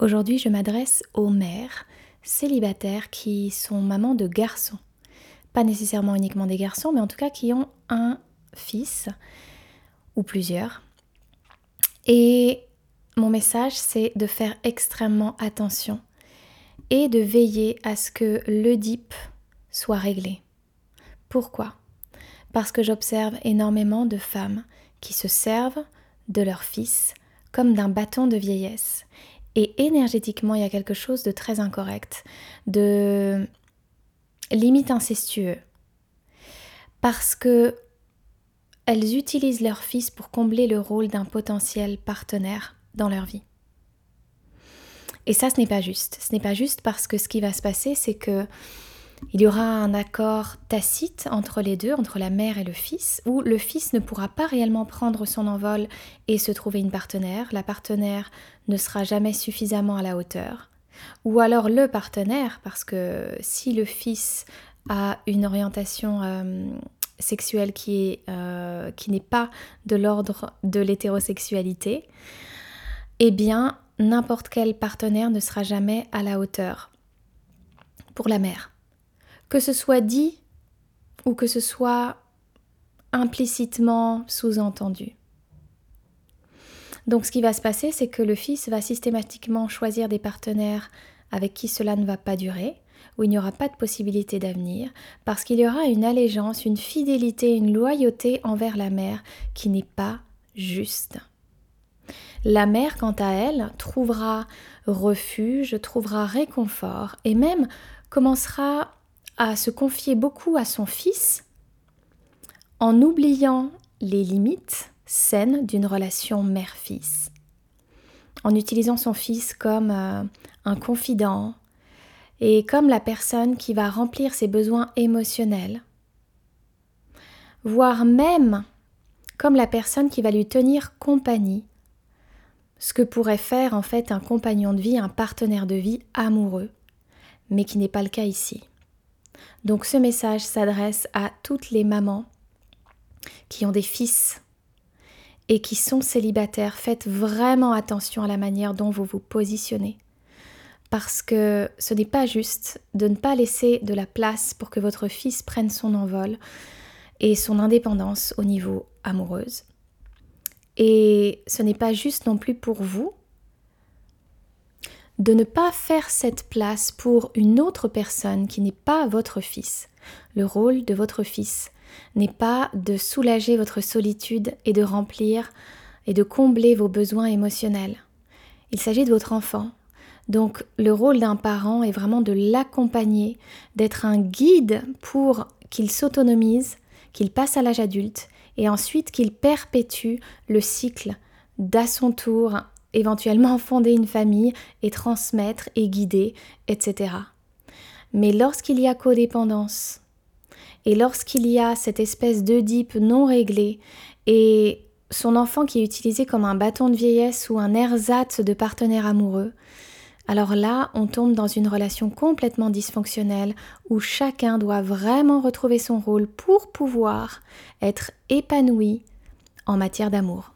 Aujourd'hui, je m'adresse aux mères célibataires qui sont mamans de garçons. Pas nécessairement uniquement des garçons, mais en tout cas qui ont un fils ou plusieurs. Et mon message, c'est de faire extrêmement attention et de veiller à ce que l'Oedipe soit réglé. Pourquoi? Parce que j'observe énormément de femmes qui se servent de leur fils comme d'un bâton de vieillesse et énergétiquement, il y a quelque chose de très incorrect, de limite incestueux. Parce que elles utilisent leur fils pour combler le rôle d'un potentiel partenaire dans leur vie. Et ça, ce n'est pas juste. Ce n'est pas juste parce que ce qui va se passer, c'est que il y aura un accord tacite entre les deux, entre la mère et le fils, où le fils ne pourra pas réellement prendre son envol et se trouver une partenaire. La partenaire ne sera jamais suffisamment à la hauteur. Ou alors le partenaire, parce que si le fils a une orientation euh, sexuelle qui euh, qui n'est pas de l'ordre de l'hétérosexualité, eh bien n'importe quel partenaire ne sera jamais à la hauteur pour la mère que ce soit dit ou que ce soit implicitement sous-entendu. Donc ce qui va se passer, c'est que le fils va systématiquement choisir des partenaires avec qui cela ne va pas durer, où il n'y aura pas de possibilité d'avenir, parce qu'il y aura une allégeance, une fidélité, une loyauté envers la mère qui n'est pas juste. La mère, quant à elle, trouvera refuge, trouvera réconfort et même commencera à se confier beaucoup à son fils en oubliant les limites saines d'une relation mère-fils, en utilisant son fils comme euh, un confident et comme la personne qui va remplir ses besoins émotionnels, voire même comme la personne qui va lui tenir compagnie, ce que pourrait faire en fait un compagnon de vie, un partenaire de vie amoureux, mais qui n'est pas le cas ici. Donc ce message s'adresse à toutes les mamans qui ont des fils et qui sont célibataires. Faites vraiment attention à la manière dont vous vous positionnez. Parce que ce n'est pas juste de ne pas laisser de la place pour que votre fils prenne son envol et son indépendance au niveau amoureuse. Et ce n'est pas juste non plus pour vous de ne pas faire cette place pour une autre personne qui n'est pas votre fils. Le rôle de votre fils n'est pas de soulager votre solitude et de remplir et de combler vos besoins émotionnels. Il s'agit de votre enfant. Donc le rôle d'un parent est vraiment de l'accompagner, d'être un guide pour qu'il s'autonomise, qu'il passe à l'âge adulte et ensuite qu'il perpétue le cycle d'à son tour éventuellement fonder une famille et transmettre et guider, etc. Mais lorsqu'il y a codépendance, et lorsqu'il y a cette espèce d'Oedipe non réglée, et son enfant qui est utilisé comme un bâton de vieillesse ou un ersatz de partenaire amoureux, alors là, on tombe dans une relation complètement dysfonctionnelle où chacun doit vraiment retrouver son rôle pour pouvoir être épanoui en matière d'amour.